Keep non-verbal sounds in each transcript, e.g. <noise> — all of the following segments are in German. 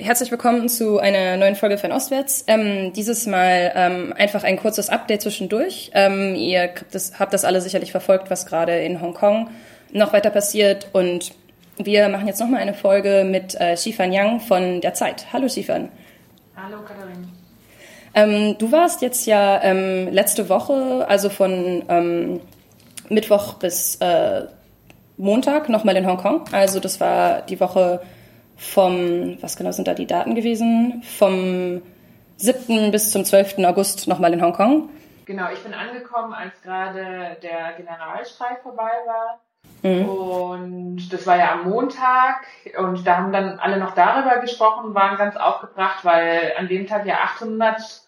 Herzlich willkommen zu einer neuen Folge von Ostwärts. Ähm, dieses Mal ähm, einfach ein kurzes Update zwischendurch. Ähm, ihr das, habt das alle sicherlich verfolgt, was gerade in Hongkong noch weiter passiert. Und wir machen jetzt nochmal eine Folge mit äh, Shifan Yang von der Zeit. Hallo Shifan. Hallo Katharin. Ähm, du warst jetzt ja ähm, letzte Woche, also von ähm, Mittwoch bis äh, Montag nochmal in Hongkong. Also das war die Woche vom, was genau sind da die Daten gewesen? Vom 7. bis zum 12. August nochmal in Hongkong. Genau, ich bin angekommen, als gerade der Generalstreik vorbei war. Mhm. Und das war ja am Montag und da haben dann alle noch darüber gesprochen, waren ganz aufgebracht, weil an dem Tag ja 800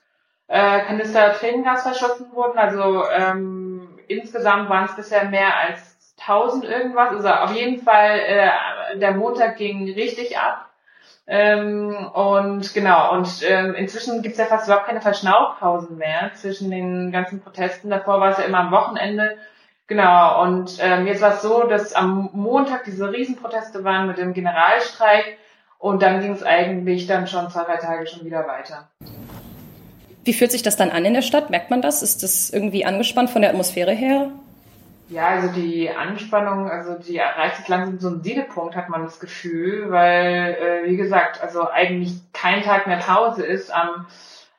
äh, Kanister Tränengas verschossen wurden. Also ähm, insgesamt waren es bisher mehr als 1000 irgendwas. Also auf jeden Fall, äh, der Montag ging richtig ab. Ähm, und genau, und ähm, inzwischen gibt's ja fast überhaupt keine Verschnaufpausen mehr zwischen den ganzen Protesten. Davor war es ja immer am Wochenende. Genau, und ähm, jetzt war es so, dass am Montag diese Riesenproteste waren mit dem Generalstreik und dann ging es eigentlich dann schon zwei, drei Tage schon wieder weiter. Wie fühlt sich das dann an in der Stadt? Merkt man das? Ist das irgendwie angespannt von der Atmosphäre her? Ja, also die Anspannung, also die erreicht jetzt langsam so einen Siedepunkt, hat man das Gefühl, weil, äh, wie gesagt, also eigentlich kein Tag mehr Pause ist. Am,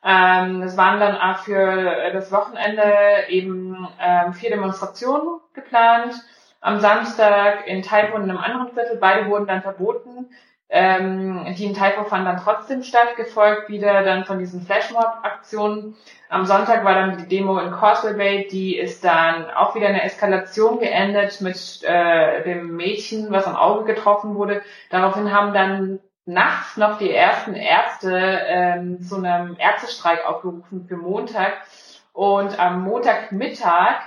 ähm, es waren dann auch für das Wochenende eben ähm, vier Demonstrationen geplant. Am Samstag in Taipo und in einem anderen Viertel, beide wurden dann verboten. Ähm, die in Taipo fanden dann trotzdem statt, gefolgt wieder dann von diesen Flashmob-Aktionen. Am Sonntag war dann die Demo in Causeway Bay, die ist dann auch wieder eine Eskalation geendet mit äh, dem Mädchen, was am Auge getroffen wurde. Daraufhin haben dann nachts noch die ersten Ärzte ähm, zu einem Ärztestreik aufgerufen für Montag. Und am Montagmittag,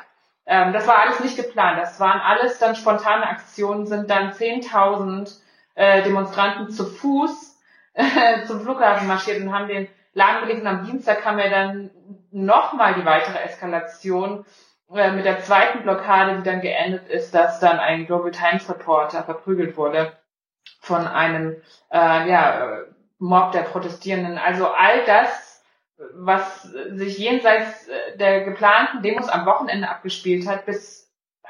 ähm, das war alles nicht geplant, das waren alles dann spontane Aktionen, sind dann 10.000 äh, Demonstranten zu Fuß <laughs> äh, zum Flughafen marschiert und haben den Laden belegt. Und am Dienstag kam ja dann nochmal die weitere Eskalation äh, mit der zweiten Blockade, die dann geendet ist, dass dann ein Global Times Reporter verprügelt wurde von einem äh, ja, Mob der Protestierenden. Also all das, was sich jenseits äh, der geplanten Demos am Wochenende abgespielt hat, bis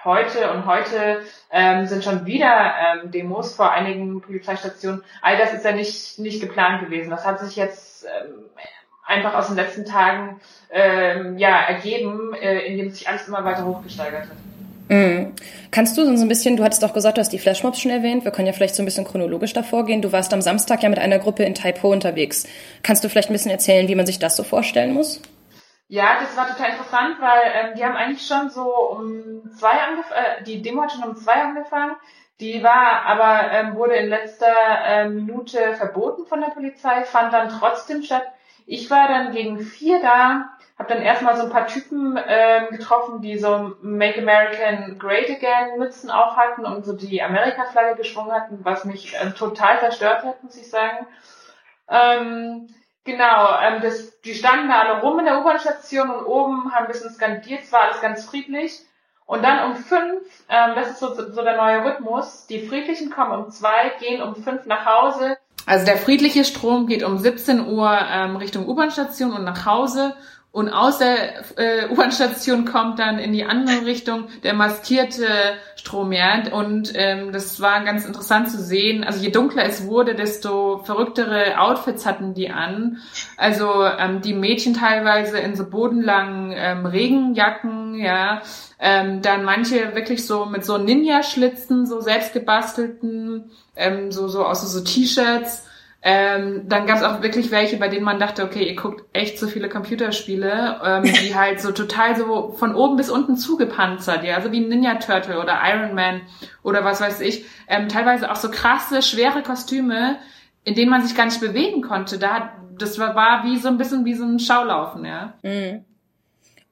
heute und heute ähm, sind schon wieder ähm, Demos vor einigen Polizeistationen. All das ist ja nicht, nicht geplant gewesen. Das hat sich jetzt ähm, einfach aus den letzten Tagen ähm, ja, ergeben, äh, indem sich alles immer weiter hochgesteigert hat. Mhm. Kannst du so ein bisschen, du hattest doch gesagt, du hast die Flashmobs schon erwähnt, wir können ja vielleicht so ein bisschen chronologisch davor gehen. Du warst am Samstag ja mit einer Gruppe in Taipo unterwegs. Kannst du vielleicht ein bisschen erzählen, wie man sich das so vorstellen muss? Ja, das war total interessant, weil ähm, die haben eigentlich schon so um zwei angefangen, äh, die Demo hat schon um zwei angefangen. Die war aber, ähm, wurde in letzter äh, Minute verboten von der Polizei, fand dann trotzdem statt. Ich war dann gegen vier da, habe dann erstmal so ein paar Typen ähm, getroffen, die so Make American Great Again Mützen auf hatten und so die Amerika-Flagge geschwungen hatten, was mich äh, total verstört hat, muss ich sagen. Ähm, Genau, ähm, das, die standen da alle rum in der U-Bahn-Station und oben haben ein bisschen skandiert, es war alles ganz friedlich. Und dann um fünf, ähm, das ist so, so der neue Rhythmus, die Friedlichen kommen um zwei, gehen um fünf nach Hause. Also der friedliche Strom geht um 17 Uhr ähm, Richtung U-Bahn-Station und nach Hause und aus der äh, U-Bahn-Station kommt dann in die andere Richtung der maskierte Strom, ja. Und ähm, das war ganz interessant zu sehen. Also je dunkler es wurde, desto verrücktere Outfits hatten die an. Also ähm, die Mädchen teilweise in so bodenlangen ähm, Regenjacken, ja. Ähm, dann manche wirklich so mit so Ninja-Schlitzen, so selbstgebastelten, ähm, so, so aus so, so T-Shirts ähm, dann gab es auch wirklich welche, bei denen man dachte, okay, ihr guckt echt so viele Computerspiele, ähm, die <laughs> halt so total so von oben bis unten zugepanzert, ja, so wie Ninja Turtle oder Iron Man oder was weiß ich. Ähm, teilweise auch so krasse, schwere Kostüme, in denen man sich gar nicht bewegen konnte. Da, das war, war wie so ein bisschen wie so ein Schaulaufen, ja. Mhm.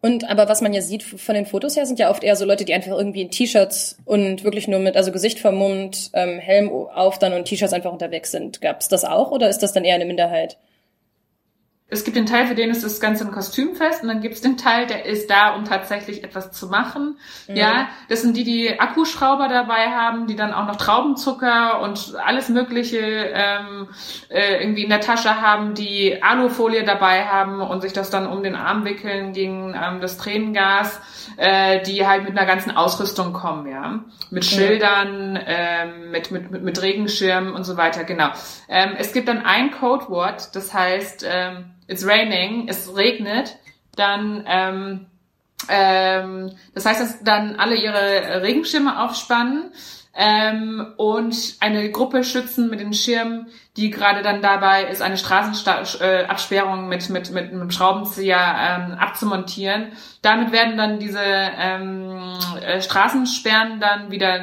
Und aber was man ja sieht von den Fotos her, sind ja oft eher so Leute, die einfach irgendwie in T-Shirts und wirklich nur mit, also Gesicht vermummt, ähm, Helm auf dann und T-Shirts einfach unterwegs sind. Gab es das auch oder ist das dann eher eine Minderheit? Es gibt den Teil, für den ist das Ganze ein Kostümfest und dann gibt es den Teil, der ist da, um tatsächlich etwas zu machen. Mhm. Ja, das sind die, die Akkuschrauber dabei haben, die dann auch noch Traubenzucker und alles Mögliche ähm, äh, irgendwie in der Tasche haben, die Alufolie dabei haben und sich das dann um den Arm wickeln gegen ähm, das Tränengas, äh, die halt mit einer ganzen Ausrüstung kommen, ja, mit Schildern, ähm, mit, mit, mit, mit Regenschirmen und so weiter. Genau. Ähm, es gibt dann ein Codewort, das heißt ähm, it's raining, es regnet, dann ähm, ähm, das heißt, dass dann alle ihre Regenschirme aufspannen ähm, und eine Gruppe schützen mit den Schirmen, die gerade dann dabei ist, eine Straßenabsperrung mit, mit, mit einem Schraubenzieher ähm, abzumontieren. Damit werden dann diese ähm, äh, Straßensperren dann wieder,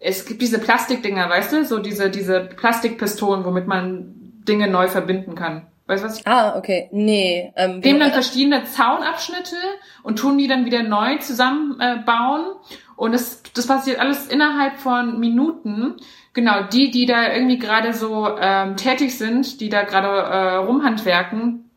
es gibt diese Plastikdinger, weißt du, so diese, diese Plastikpistolen, womit man Dinge neu verbinden kann. Weißt du was ich? Ah, okay. Nee. Ähm, Nehmen dann verschiedene Zaunabschnitte und tun die dann wieder neu zusammenbauen. Äh, und das, das passiert alles innerhalb von Minuten. Genau, die, die da irgendwie gerade so ähm, tätig sind, die da gerade äh, rumhandwerken,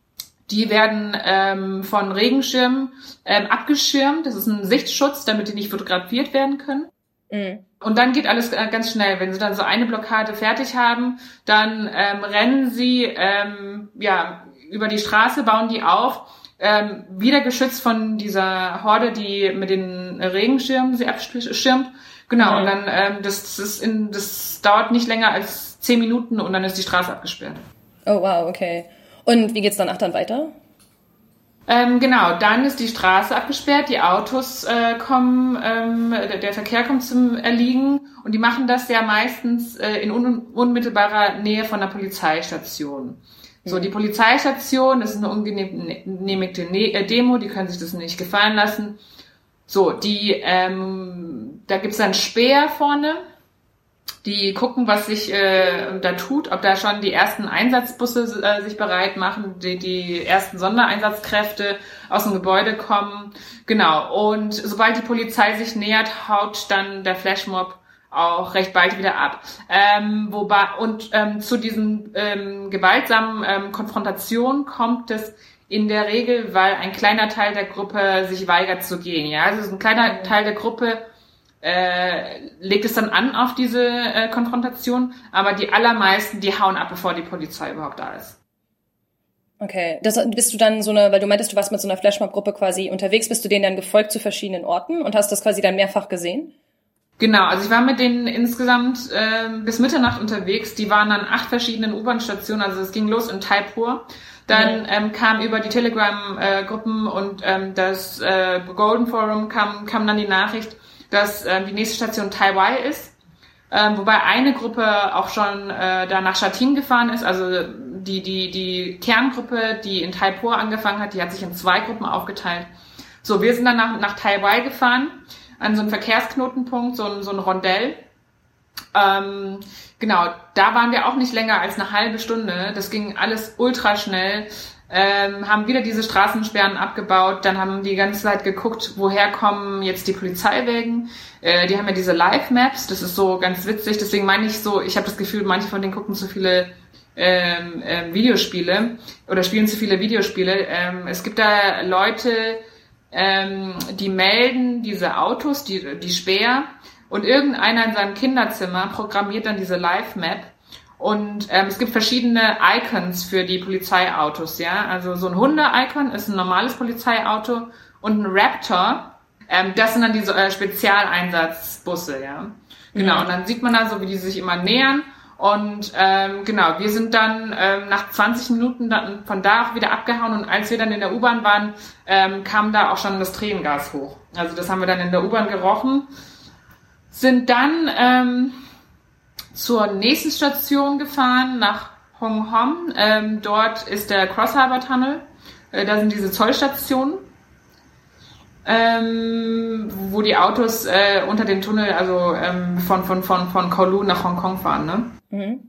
die werden ähm, von Regenschirmen ähm, abgeschirmt. Das ist ein Sichtschutz, damit die nicht fotografiert werden können. Mhm. Und dann geht alles äh, ganz schnell. Wenn sie dann so eine Blockade fertig haben, dann ähm, rennen sie ähm, ja über die Straße, bauen die auf, ähm, wieder geschützt von dieser Horde, die mit den Regenschirmen sie abschirmt. Genau, mhm. und dann ähm, das, das, ist in, das dauert nicht länger als zehn Minuten und dann ist die Straße abgesperrt. Oh wow, okay. Und wie geht's danach dann weiter? Ähm, genau, dann ist die Straße abgesperrt, die Autos äh, kommen, ähm, der, der, Verkehr kommt zum Erliegen und die machen das ja meistens äh, in un unmittelbarer Nähe von der Polizeistation. So, die Polizeistation, das ist eine ungenehmigte ne äh, Demo, die können sich das nicht gefallen lassen. So, die, ähm, da gibt's dann Speer vorne, die gucken, was sich äh, da tut, ob da schon die ersten Einsatzbusse äh, sich bereit machen, die, die ersten Sondereinsatzkräfte aus dem Gebäude kommen. Genau. Und sobald die Polizei sich nähert, haut dann der Flashmob auch recht bald wieder ab. Ähm, wobei und ähm, zu diesen ähm, gewaltsamen ähm, Konfrontationen kommt es in der Regel, weil ein kleiner Teil der Gruppe sich weigert zu gehen. Ja, also ein kleiner Teil der Gruppe äh, legt es dann an auf diese äh, Konfrontation, aber die allermeisten, die hauen ab, bevor die Polizei überhaupt da ist. Okay, das, bist du dann so eine, weil du meintest, du warst mit so einer Flashmob-Gruppe quasi unterwegs, bist du denen dann gefolgt zu verschiedenen Orten und hast das quasi dann mehrfach gesehen? Genau, also ich war mit denen insgesamt äh, bis Mitternacht unterwegs. Die waren an acht verschiedenen U-Bahn-Stationen, also es ging los in Taipur. Dann ähm, kam über die Telegram-Gruppen äh, und ähm, das äh, Golden Forum kam, kam dann die Nachricht, dass äh, die nächste Station Taiwan ist. Ähm, wobei eine Gruppe auch schon äh, da nach Shatin gefahren ist, also die, die, die Kerngruppe, die in Taipur angefangen hat, die hat sich in zwei Gruppen aufgeteilt. So, wir sind dann nach, nach Taiwan gefahren, an so einem Verkehrsknotenpunkt, so ein, so ein Rondell. Ähm, genau, da waren wir auch nicht länger als eine halbe Stunde. Das ging alles ultra schnell ähm, haben wieder diese Straßensperren abgebaut, dann haben die ganze Zeit geguckt, woher kommen jetzt die Polizeiwägen. Äh, die haben ja diese Live-Maps, das ist so ganz witzig, deswegen meine ich so, ich habe das Gefühl, manche von denen gucken zu viele ähm, ähm, Videospiele oder spielen zu viele Videospiele. Ähm, es gibt da Leute, ähm, die melden diese Autos, die, die Speer, und irgendeiner in seinem Kinderzimmer programmiert dann diese Live-Map und ähm, es gibt verschiedene Icons für die Polizeiautos, ja. Also so ein Hunde-Icon ist ein normales Polizeiauto und ein Raptor, ähm, das sind dann diese äh, Spezialeinsatzbusse, ja. Genau, ja. und dann sieht man da so, wie die sich immer nähern. Und ähm, genau, wir sind dann ähm, nach 20 Minuten dann von da auch wieder abgehauen und als wir dann in der U-Bahn waren, ähm, kam da auch schon das Tränengas hoch. Also das haben wir dann in der U-Bahn gerochen. Sind dann ähm, zur nächsten Station gefahren, nach Hong Hom. Ähm, dort ist der Cross Harbor Tunnel. Äh, da sind diese Zollstationen, ähm, wo die Autos äh, unter den Tunnel, also ähm, von, von, von, von Kowloon nach Hongkong fahren. Ne? Mhm.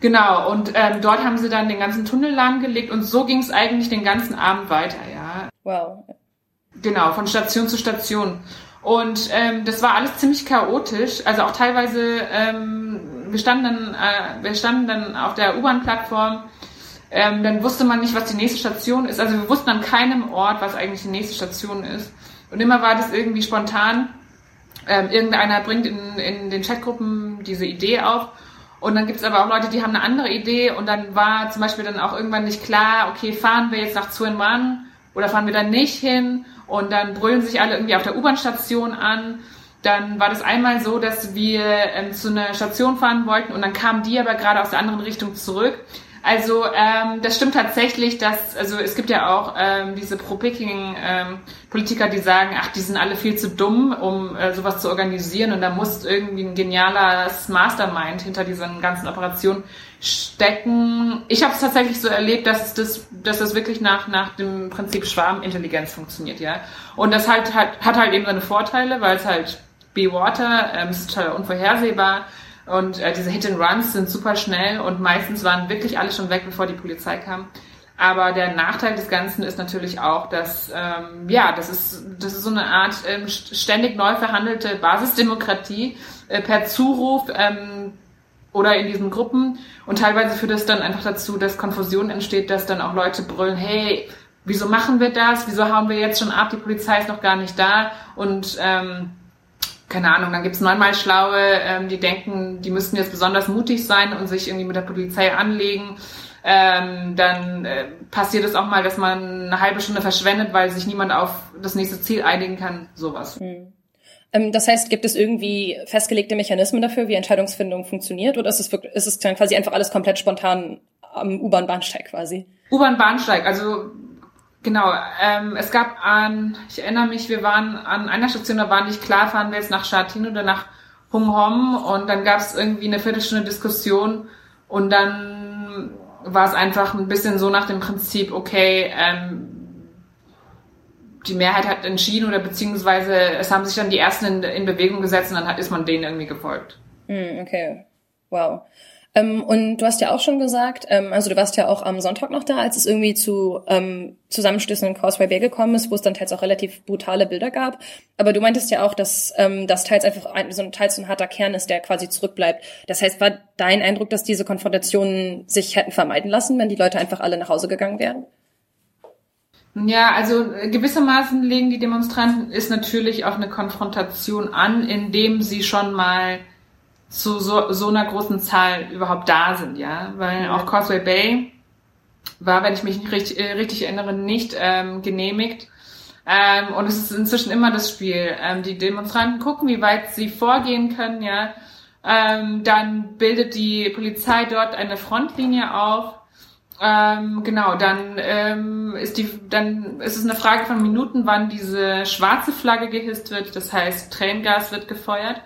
Genau, und ähm, dort haben sie dann den ganzen Tunnel lahmgelegt und so ging es eigentlich den ganzen Abend weiter, ja. Wow. Genau, von Station zu Station. Und ähm, das war alles ziemlich chaotisch, also auch teilweise ähm, wir standen dann, äh, wir standen dann auf der U-Bahn-Plattform Ähm, dann wusste man nicht, was die nächste Station ist. Also wir wussten an keinem Ort, was eigentlich die nächste Station ist. Und immer war das irgendwie spontan. Ähm, irgendeiner bringt in, in den Chatgruppen diese Idee auf. Und dann gibt es aber auch Leute, die haben eine andere Idee. Und dann war zum Beispiel dann auch irgendwann nicht klar, okay, fahren wir jetzt nach Zuenwan oder fahren wir dann nicht hin? Und dann brüllen sich alle irgendwie auf der U-Bahn-Station an. Dann war das einmal so, dass wir ähm, zu einer Station fahren wollten und dann kamen die aber gerade aus der anderen Richtung zurück. Also ähm, das stimmt tatsächlich, dass also es gibt ja auch ähm, diese Pro-Picking-Politiker, ähm, die sagen, ach, die sind alle viel zu dumm, um äh, sowas zu organisieren und da muss irgendwie ein genialer Mastermind hinter diesen ganzen Operationen stecken. Ich habe es tatsächlich so erlebt, dass das, dass das wirklich nach nach dem Prinzip Schwarmintelligenz funktioniert, ja. Und das halt hat, hat halt eben seine Vorteile, weil es halt Be Water, ähm, es ist total unvorhersehbar und äh, diese Hit and Runs sind super schnell und meistens waren wirklich alle schon weg, bevor die Polizei kam. Aber der Nachteil des Ganzen ist natürlich auch, dass ähm, ja, das ist das ist so eine Art ähm, ständig neu verhandelte Basisdemokratie äh, per Zuruf ähm, oder in diesen Gruppen und teilweise führt es dann einfach dazu, dass Konfusion entsteht, dass dann auch Leute brüllen, hey, wieso machen wir das? Wieso hauen wir jetzt schon ab? Die Polizei ist noch gar nicht da und ähm, keine Ahnung, dann gibt's neunmal Schlaue, ähm, die denken, die müssten jetzt besonders mutig sein und sich irgendwie mit der Polizei anlegen. Ähm, dann äh, passiert es auch mal, dass man eine halbe Stunde verschwendet, weil sich niemand auf das nächste Ziel einigen kann. Sowas. Mhm. Ähm, das heißt, gibt es irgendwie festgelegte Mechanismen dafür, wie Entscheidungsfindung funktioniert, oder ist es, wirklich, ist es dann quasi einfach alles komplett spontan am U-Bahn-Bahnsteig quasi? U-Bahn-Bahnsteig, also Genau, ähm, es gab an, ich erinnere mich, wir waren an einer Station, da war nicht klar, fahren wir jetzt nach Shatin oder nach Hung Hom und dann gab es irgendwie eine Viertelstunde Diskussion und dann war es einfach ein bisschen so nach dem Prinzip, okay, ähm, die Mehrheit hat entschieden oder beziehungsweise es haben sich dann die Ersten in, in Bewegung gesetzt und dann hat, ist man denen irgendwie gefolgt. Mm, okay, wow. Ähm, und du hast ja auch schon gesagt, ähm, also du warst ja auch am Sonntag noch da, als es irgendwie zu ähm, Zusammenstößen in Causeway Bay gekommen ist, wo es dann teils auch relativ brutale Bilder gab. Aber du meintest ja auch, dass ähm, das teils einfach ein, so ein teils so ein harter Kern ist, der quasi zurückbleibt. Das heißt, war dein Eindruck, dass diese Konfrontationen sich hätten vermeiden lassen, wenn die Leute einfach alle nach Hause gegangen wären? Ja, also gewissermaßen legen die Demonstranten ist natürlich auch eine Konfrontation an, indem sie schon mal zu so, so einer großen Zahl überhaupt da sind, ja. Weil ja. auch Causeway Bay war, wenn ich mich nicht richtig, äh, richtig erinnere, nicht ähm, genehmigt. Ähm, und es ist inzwischen immer das Spiel. Ähm, die Demonstranten gucken, wie weit sie vorgehen können, ja. Ähm, dann bildet die Polizei dort eine Frontlinie auf. Ähm, genau, dann ähm, ist die, dann ist es eine Frage von Minuten, wann diese schwarze Flagge gehisst wird. Das heißt, Tränengas wird gefeuert.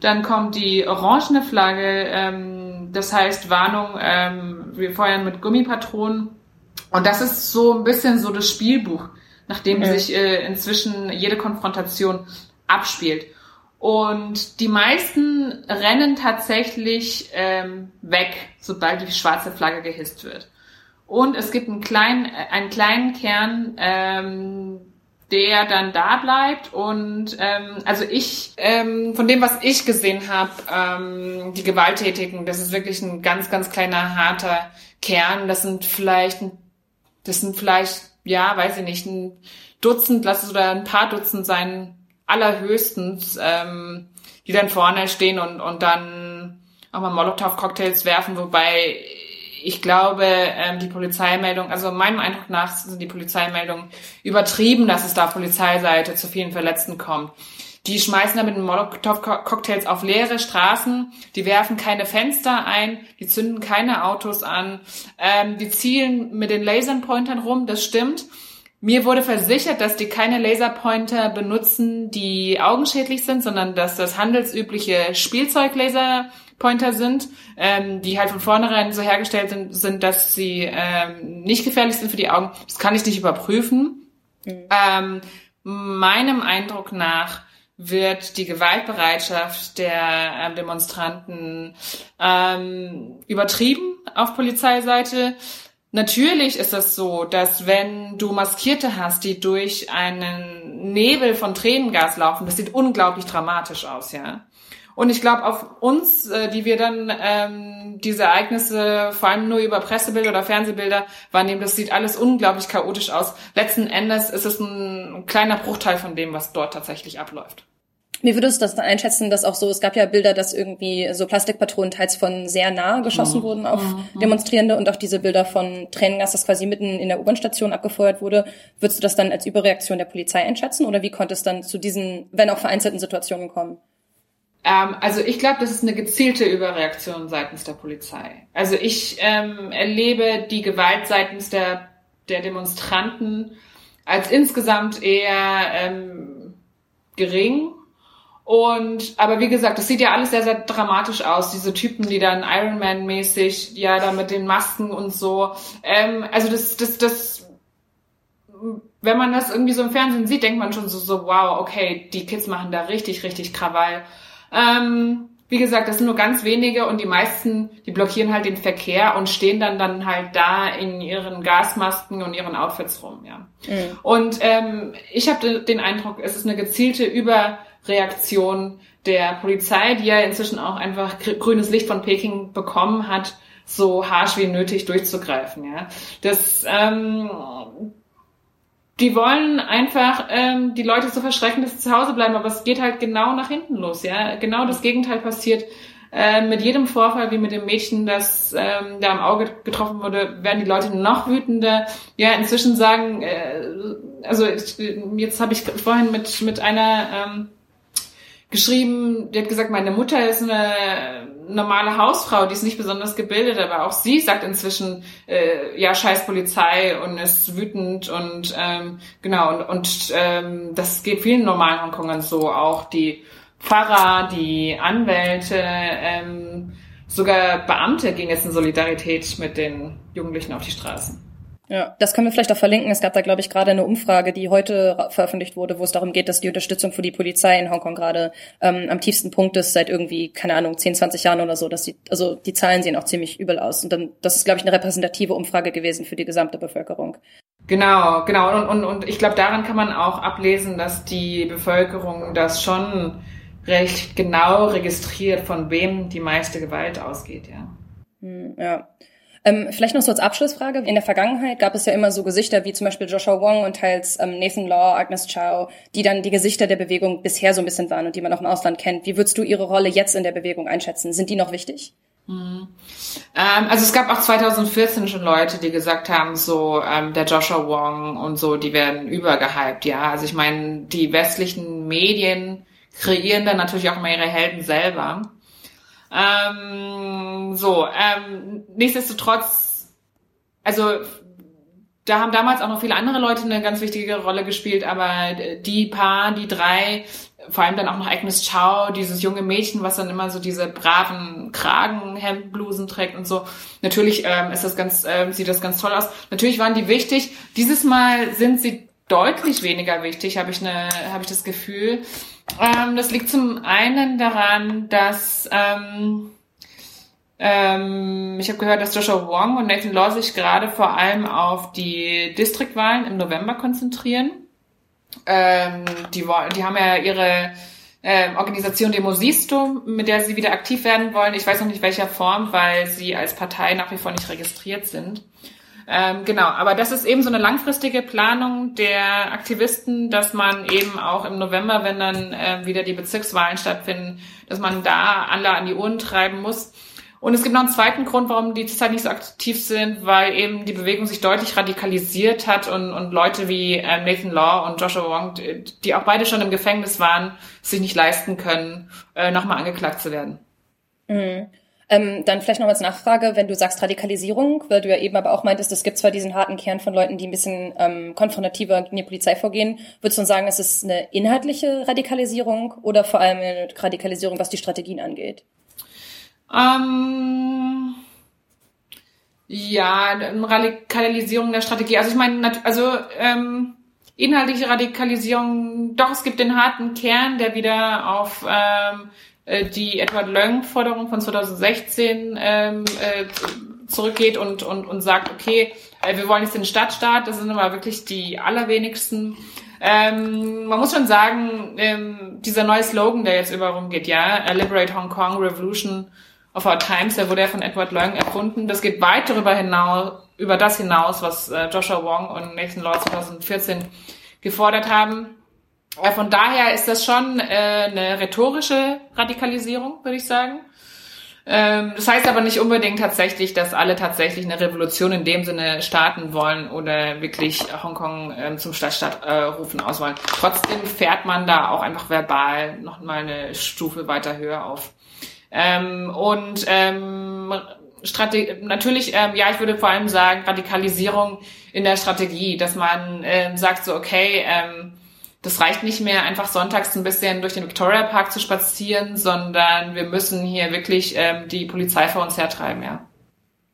Dann kommt die orangene Flagge, ähm, das heißt Warnung, ähm, wir feuern mit Gummipatronen. Und das ist so ein bisschen so das Spielbuch, nachdem okay. sich äh, inzwischen jede Konfrontation abspielt. Und die meisten rennen tatsächlich ähm, weg, sobald die schwarze Flagge gehisst wird. Und es gibt einen kleinen, äh, einen kleinen Kern, ähm, der dann da bleibt und ähm, also ich ähm, von dem was ich gesehen habe ähm, die Gewalttätigen das ist wirklich ein ganz ganz kleiner harter Kern. Das sind vielleicht das sind vielleicht ja weiß ich nicht ein Dutzend lass es oder ein paar Dutzend sein allerhöchstens ähm, die dann vorne stehen und und dann auch mal Molotow Cocktails werfen wobei ich glaube, ähm, die Polizeimeldung, also meinem Eindruck nach sind die Polizeimeldungen übertrieben, dass es da Polizeiseite zu vielen Verletzten kommt. Die schmeißen da mit den Molotow-Cocktails auf leere Straßen, die werfen keine Fenster ein, die zünden keine Autos an, ähm, die zielen mit den Laserpointern rum, das stimmt. Mir wurde versichert, dass die keine Laserpointer benutzen, die augenschädlich sind, sondern dass das handelsübliche Spielzeuglaser Pointer sind, ähm, die halt von vornherein so hergestellt sind, sind dass sie ähm, nicht gefährlich sind für die Augen. Das kann ich nicht überprüfen. Mhm. Ähm, meinem Eindruck nach wird die Gewaltbereitschaft der äh, Demonstranten ähm, übertrieben auf Polizeiseite. Natürlich ist es so, dass wenn du Maskierte hast, die durch einen Nebel von Tränengas laufen, das sieht unglaublich dramatisch aus, ja. Und ich glaube, auf uns, äh, die wir dann ähm, diese Ereignisse vor allem nur über Pressebilder oder Fernsehbilder wahrnehmen, das sieht alles unglaublich chaotisch aus. Letzten Endes ist es ein kleiner Bruchteil von dem, was dort tatsächlich abläuft. Wie würdest du das dann einschätzen, dass auch so, es gab ja Bilder, dass irgendwie so Plastikpatronen teils von sehr nah geschossen mhm. wurden auf mhm. Demonstrierende und auch diese Bilder von Tränengas, das quasi mitten in der U-Bahn-Station abgefeuert wurde. Würdest du das dann als Überreaktion der Polizei einschätzen oder wie konnte es dann zu diesen, wenn auch vereinzelten Situationen kommen? Ähm, also ich glaube, das ist eine gezielte Überreaktion seitens der Polizei. Also ich ähm, erlebe die Gewalt seitens der, der Demonstranten als insgesamt eher ähm, gering. Und aber wie gesagt, das sieht ja alles sehr, sehr dramatisch aus. Diese Typen, die dann Ironman-mäßig, ja, da mit den Masken und so. Ähm, also das, das, das, wenn man das irgendwie so im Fernsehen sieht, denkt man schon so, so wow, okay, die Kids machen da richtig, richtig Krawall. Ähm, wie gesagt, das sind nur ganz wenige und die meisten, die blockieren halt den Verkehr und stehen dann dann halt da in ihren Gasmasken und ihren Outfits rum, ja. Mhm. Und ähm, ich habe den Eindruck, es ist eine gezielte Überreaktion der Polizei, die ja inzwischen auch einfach grünes Licht von Peking bekommen hat, so harsch wie nötig durchzugreifen, ja. Das ähm, die wollen einfach ähm, die Leute so verschrecken, dass sie zu Hause bleiben, aber es geht halt genau nach hinten los, ja. Genau das Gegenteil passiert. Äh, mit jedem Vorfall, wie mit dem Mädchen, das ähm, da am Auge getroffen wurde, werden die Leute noch wütender. Ja, inzwischen sagen, äh, also ich, jetzt habe ich vorhin mit mit einer ähm, geschrieben, die hat gesagt, meine Mutter ist eine normale Hausfrau, die ist nicht besonders gebildet, aber auch sie sagt inzwischen, äh, ja, scheiß Polizei und ist wütend und ähm, genau, und, und ähm, das geht vielen normalen Hongkongern so, auch die Pfarrer, die Anwälte, ähm, sogar Beamte gehen jetzt in Solidarität mit den Jugendlichen auf die Straßen. Ja, das können wir vielleicht auch verlinken. Es gab da, glaube ich, gerade eine Umfrage, die heute veröffentlicht wurde, wo es darum geht, dass die Unterstützung für die Polizei in Hongkong gerade ähm, am tiefsten Punkt ist seit irgendwie, keine Ahnung, 10, 20 Jahren oder so. Dass die, also die Zahlen sehen auch ziemlich übel aus. Und dann, das ist, glaube ich, eine repräsentative Umfrage gewesen für die gesamte Bevölkerung. Genau, genau. Und, und, und ich glaube, daran kann man auch ablesen, dass die Bevölkerung das schon recht genau registriert, von wem die meiste Gewalt ausgeht, ja. Hm, ja. Ähm, vielleicht noch so als Abschlussfrage. In der Vergangenheit gab es ja immer so Gesichter wie zum Beispiel Joshua Wong und teils ähm, Nathan Law, Agnes Chow, die dann die Gesichter der Bewegung bisher so ein bisschen waren und die man auch im Ausland kennt. Wie würdest du ihre Rolle jetzt in der Bewegung einschätzen? Sind die noch wichtig? Mhm. Ähm, also es gab auch 2014 schon Leute, die gesagt haben, so ähm, der Joshua Wong und so, die werden übergehypt, ja. Also ich meine, die westlichen Medien kreieren dann natürlich auch immer ihre Helden selber. Ähm, so, ähm, nichtsdestotrotz, also da haben damals auch noch viele andere Leute eine ganz wichtige Rolle gespielt, aber die paar, die drei, vor allem dann auch noch Agnes Chow, dieses junge Mädchen, was dann immer so diese braven Kragenhemdblusen trägt und so. Natürlich ähm, ist das ganz, ähm, sieht das ganz toll aus. Natürlich waren die wichtig. Dieses Mal sind sie deutlich weniger wichtig, habe ich eine, habe ich das Gefühl. Ähm, das liegt zum einen daran, dass ähm, ähm, ich habe gehört, dass Joshua Wong und Nathan Law sich gerade vor allem auf die Distriktwahlen im November konzentrieren. Ähm, die, die haben ja ihre äh, Organisation Demosisto, mit der sie wieder aktiv werden wollen. Ich weiß noch nicht welcher Form, weil sie als Partei nach wie vor nicht registriert sind. Ähm, genau, aber das ist eben so eine langfristige Planung der Aktivisten, dass man eben auch im November, wenn dann äh, wieder die Bezirkswahlen stattfinden, dass man da alle an die Uhren treiben muss. Und es gibt noch einen zweiten Grund, warum die zurzeit nicht so aktiv sind, weil eben die Bewegung sich deutlich radikalisiert hat und, und Leute wie äh, Nathan Law und Joshua Wong, die auch beide schon im Gefängnis waren, sich nicht leisten können, äh, nochmal angeklagt zu werden. Mhm. Ähm, dann vielleicht noch als Nachfrage, wenn du sagst Radikalisierung, weil du ja eben aber auch meintest, es gibt zwar diesen harten Kern von Leuten, die ein bisschen ähm, konfrontativer gegen die Polizei vorgehen. Würdest du sagen, es ist eine inhaltliche Radikalisierung oder vor allem eine Radikalisierung, was die Strategien angeht? Ähm, ja, eine Radikalisierung der Strategie. Also ich meine, also ähm, inhaltliche Radikalisierung, doch, es gibt den harten Kern, der wieder auf ähm, äh, die Edward Löng-Forderung von 2016 ähm, äh, zurückgeht und, und, und sagt, okay, äh, wir wollen jetzt den Stadtstaat, das sind aber wirklich die allerwenigsten. Ähm, man muss schon sagen, ähm, dieser neue Slogan, der jetzt überall rumgeht, ja, Liberate Hong Kong, Revolution of Our Times, der wurde ja von Edward Leung erfunden. Das geht weit darüber hinaus, über das hinaus, was äh, Joshua Wong und Nathan Law 2014 gefordert haben. Äh, von daher ist das schon äh, eine rhetorische Radikalisierung, würde ich sagen. Ähm, das heißt aber nicht unbedingt tatsächlich, dass alle tatsächlich eine Revolution in dem Sinne starten wollen oder wirklich Hongkong ähm, zum Stadtstaat äh, rufen aus wollen. Trotzdem fährt man da auch einfach verbal noch mal eine Stufe weiter höher auf. Ähm, und ähm, Strate natürlich, ähm, ja, ich würde vor allem sagen, Radikalisierung in der Strategie, dass man ähm, sagt so, okay, ähm, das reicht nicht mehr, einfach sonntags ein bisschen durch den Victoria Park zu spazieren, sondern wir müssen hier wirklich ähm, die Polizei vor uns hertreiben, ja.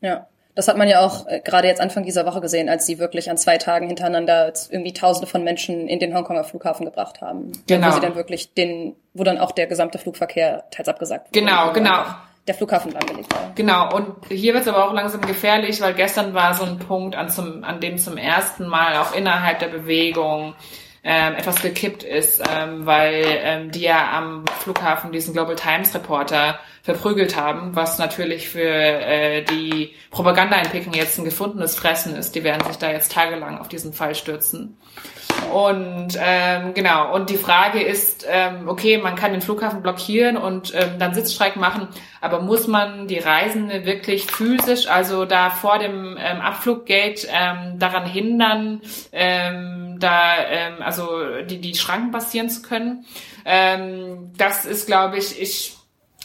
Ja. Das hat man ja auch äh, gerade jetzt Anfang dieser Woche gesehen, als sie wirklich an zwei Tagen hintereinander irgendwie Tausende von Menschen in den Hongkonger Flughafen gebracht haben. Genau. Wo sie dann wirklich den, wo dann auch der gesamte Flugverkehr teils abgesagt wurde. Genau, genau. Der Flughafen angelegt war. Genau. Und hier wird es aber auch langsam gefährlich, weil gestern war so ein Punkt, an, zum, an dem zum ersten Mal auch innerhalb der Bewegung ähm, etwas gekippt ist, ähm, weil ähm, die ja am Flughafen diesen Global Times Reporter verprügelt haben, was natürlich für äh, die Propaganda in jetzt ein gefundenes Fressen ist. Die werden sich da jetzt tagelang auf diesen Fall stürzen. Und ähm, genau, und die Frage ist, ähm, okay, man kann den Flughafen blockieren und ähm, dann Sitzstreik machen, aber muss man die Reisende wirklich physisch, also da vor dem ähm, Abfluggate ähm, daran hindern, ähm, da ähm, also die, die Schranken passieren zu können? Ähm, das ist, glaube ich, ich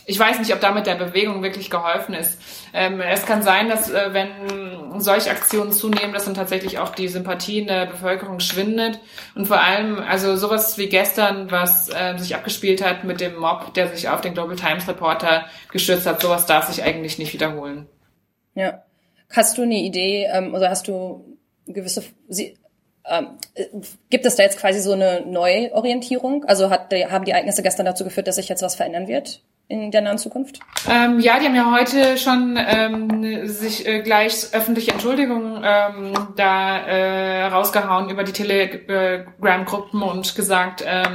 ich weiß nicht, ob damit der Bewegung wirklich geholfen ist. Ähm, es kann sein, dass äh, wenn solche Aktionen zunehmen, dass dann tatsächlich auch die Sympathie in der Bevölkerung schwindet. Und vor allem, also sowas wie gestern, was äh, sich abgespielt hat mit dem Mob, der sich auf den Global Times Reporter gestürzt hat, sowas darf sich eigentlich nicht wiederholen. Ja. Hast du eine Idee, ähm, oder hast du gewisse, sie, ähm, äh, gibt es da jetzt quasi so eine Neuorientierung? Also hat, haben die Ereignisse gestern dazu geführt, dass sich jetzt was verändern wird? In der nahen Zukunft? Ähm, ja, die haben ja heute schon ähm, sich äh, gleich öffentliche Entschuldigungen ähm, da äh, rausgehauen über die Telegram-Gruppen und gesagt, ähm,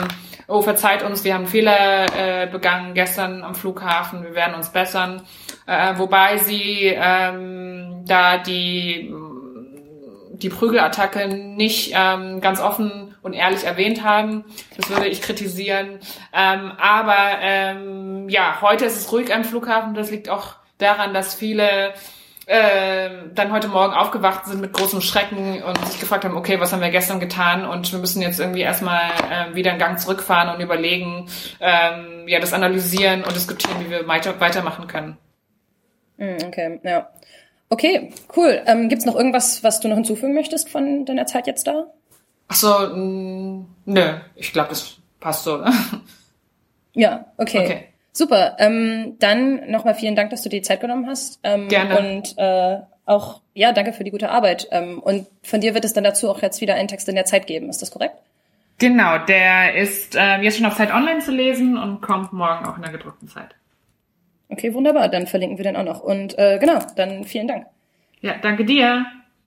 oh, verzeiht uns, wir haben Fehler äh, begangen gestern am Flughafen, wir werden uns bessern. Äh, wobei sie ähm, da die die Prügelattacke nicht ähm, ganz offen und ehrlich erwähnt haben. Das würde ich kritisieren. Ähm, aber ähm, ja, heute ist es ruhig am Flughafen. Das liegt auch daran, dass viele äh, dann heute Morgen aufgewacht sind mit großem Schrecken und sich gefragt haben, okay, was haben wir gestern getan und wir müssen jetzt irgendwie erstmal äh, wieder einen Gang zurückfahren und überlegen, ähm, ja, das analysieren und diskutieren, wie wir weiter weitermachen können. Hm, okay, ja. Okay, cool. Ähm, Gibt noch irgendwas, was du noch hinzufügen möchtest von deiner Zeit jetzt da? Ach so, nö. Ich glaube, das passt so. Ne? Ja, okay. okay. Super. Ähm, dann nochmal vielen Dank, dass du dir die Zeit genommen hast. Ähm, Gerne. Und äh, auch, ja, danke für die gute Arbeit. Ähm, und von dir wird es dann dazu auch jetzt wieder einen Text in der Zeit geben. Ist das korrekt? Genau, der ist äh, jetzt schon auf Zeit online zu lesen und kommt morgen auch in der gedruckten Zeit. Okay, wunderbar. Dann verlinken wir den auch noch. Und äh, genau, dann vielen Dank. Ja, danke dir.